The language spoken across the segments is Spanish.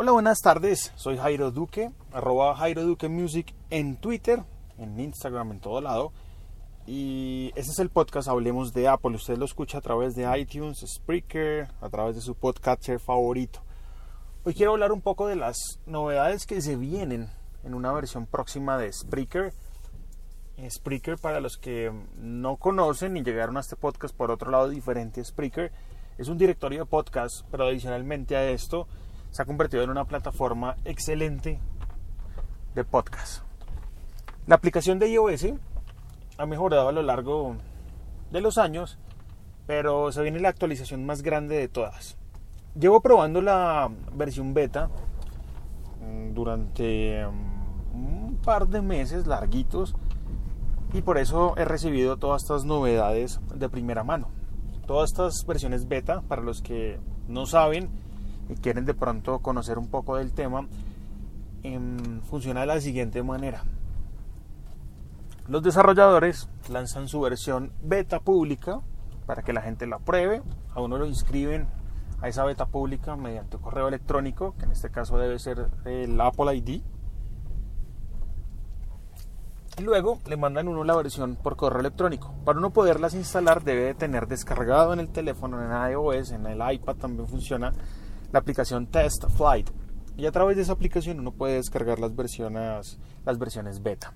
Hola, buenas tardes. Soy Jairo Duque, arroba Jairo Duque Music en Twitter, en Instagram, en todo lado. Y este es el podcast Hablemos de Apple. Usted lo escucha a través de iTunes, Spreaker, a través de su podcaster favorito. Hoy quiero hablar un poco de las novedades que se vienen en una versión próxima de Spreaker. Spreaker, para los que no conocen y llegaron a este podcast por otro lado diferente Spreaker, es un directorio de podcast, pero adicionalmente a esto se ha convertido en una plataforma excelente de podcast. La aplicación de iOS ha mejorado a lo largo de los años, pero se viene la actualización más grande de todas. Llevo probando la versión beta mm, durante mm, un par de meses larguitos y por eso he recibido todas estas novedades de primera mano. Todas estas versiones beta, para los que no saben y quieren de pronto conocer un poco del tema, em, funciona de la siguiente manera. Los desarrolladores lanzan su versión beta pública para que la gente la pruebe. A uno lo inscriben a esa beta pública mediante correo electrónico, que en este caso debe ser el Apple ID. Y luego le mandan uno la versión por correo electrónico. Para uno poderlas instalar debe de tener descargado en el teléfono, en iOS, en el iPad también funciona la aplicación Test Flight. Y a través de esa aplicación uno puede descargar las versiones, las versiones beta.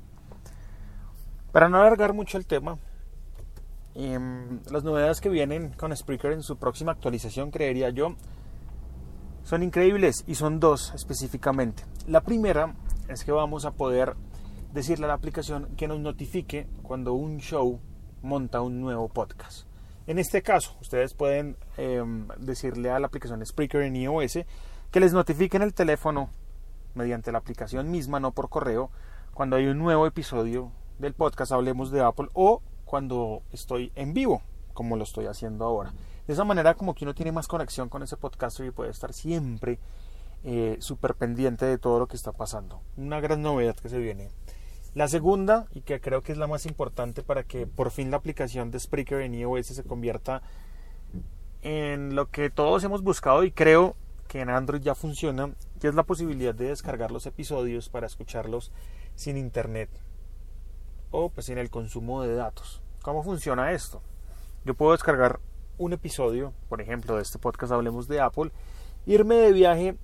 Para no alargar mucho el tema, em, las novedades que vienen con Spreaker en su próxima actualización, creería yo, son increíbles y son dos específicamente. La primera es que vamos a poder decirle a la aplicación que nos notifique cuando un show monta un nuevo podcast. En este caso, ustedes pueden eh, decirle a la aplicación Spreaker en iOS que les notifique en el teléfono mediante la aplicación misma, no por correo, cuando hay un nuevo episodio del podcast Hablemos de Apple o cuando estoy en vivo, como lo estoy haciendo ahora. De esa manera como que uno tiene más conexión con ese podcaster y puede estar siempre eh, súper pendiente de todo lo que está pasando. Una gran novedad que se viene. La segunda, y que creo que es la más importante para que por fin la aplicación de Spreaker en iOS se convierta en lo que todos hemos buscado y creo que en Android ya funciona, que es la posibilidad de descargar los episodios para escucharlos sin internet o pues sin el consumo de datos. ¿Cómo funciona esto? Yo puedo descargar un episodio, por ejemplo, de este podcast Hablemos de Apple, irme de viaje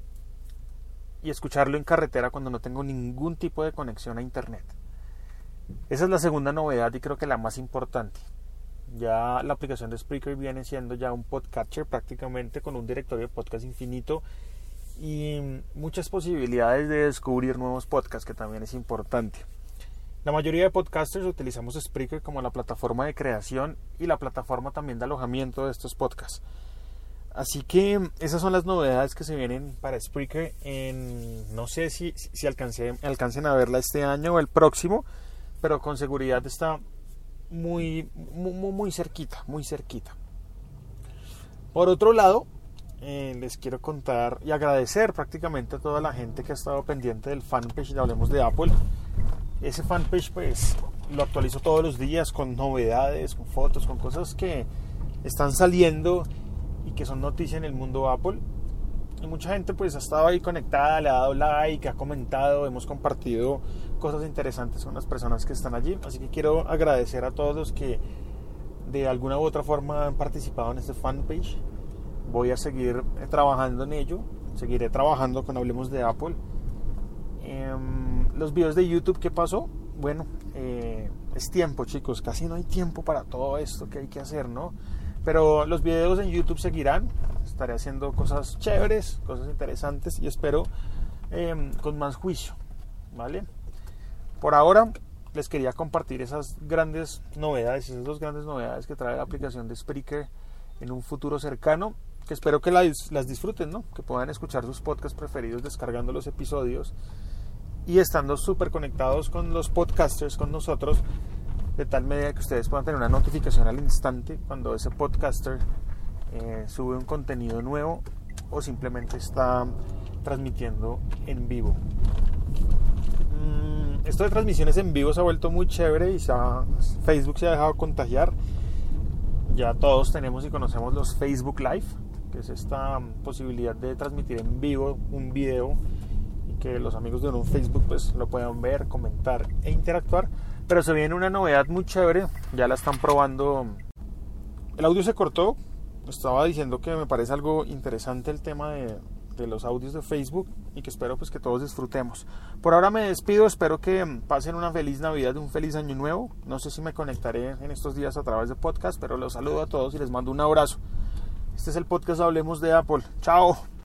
y escucharlo en carretera cuando no tengo ningún tipo de conexión a internet. Esa es la segunda novedad y creo que la más importante. Ya la aplicación de Spreaker viene siendo ya un podcatcher prácticamente con un directorio de podcast infinito y muchas posibilidades de descubrir nuevos podcasts que también es importante. La mayoría de podcasters utilizamos Spreaker como la plataforma de creación y la plataforma también de alojamiento de estos podcasts. Así que esas son las novedades que se vienen para Spreaker. En, no sé si, si alcancen a verla este año o el próximo, pero con seguridad está muy, muy, muy cerquita, muy cerquita. Por otro lado, eh, les quiero contar y agradecer prácticamente a toda la gente que ha estado pendiente del fanpage de Hablemos de Apple. Ese fanpage pues lo actualizo todos los días con novedades, con fotos, con cosas que están saliendo y que son noticias en el mundo Apple. Y mucha gente pues ha estado ahí conectada, le ha dado like, ha comentado, hemos compartido cosas interesantes con las personas que están allí. Así que quiero agradecer a todos los que de alguna u otra forma han participado en este fanpage. Voy a seguir trabajando en ello, seguiré trabajando con Hablemos de Apple. Eh, los videos de YouTube, ¿qué pasó? Bueno, eh, es tiempo chicos, casi no hay tiempo para todo esto que hay que hacer, ¿no? Pero los videos en YouTube seguirán. Estaré haciendo cosas chéveres, cosas interesantes y espero eh, con más juicio. ¿Vale? Por ahora les quería compartir esas grandes novedades, esas dos grandes novedades que trae la aplicación de Spreaker en un futuro cercano. que espero que las, las disfruten, ¿no? Que puedan escuchar sus podcasts preferidos descargando los episodios y estando súper conectados con los podcasters, con nosotros, de tal medida que ustedes puedan tener una notificación al instante cuando ese podcaster eh, sube un contenido nuevo o simplemente está transmitiendo en vivo. Mm, esto de transmisiones en vivo se ha vuelto muy chévere y Facebook se ha dejado contagiar. Ya todos tenemos y conocemos los Facebook Live, que es esta posibilidad de transmitir en vivo un video y que los amigos de un Facebook pues lo puedan ver, comentar e interactuar. Pero se viene una novedad muy chévere, ya la están probando. El audio se cortó, estaba diciendo que me parece algo interesante el tema de, los audios de Facebook y que espero pues que todos disfrutemos. Por ahora me despido, espero que pasen una feliz Navidad, un feliz año nuevo. No sé si me conectaré en estos días a través de podcast, pero los saludo a todos y les mando un abrazo. Este es el podcast Hablemos de Apple. Chao.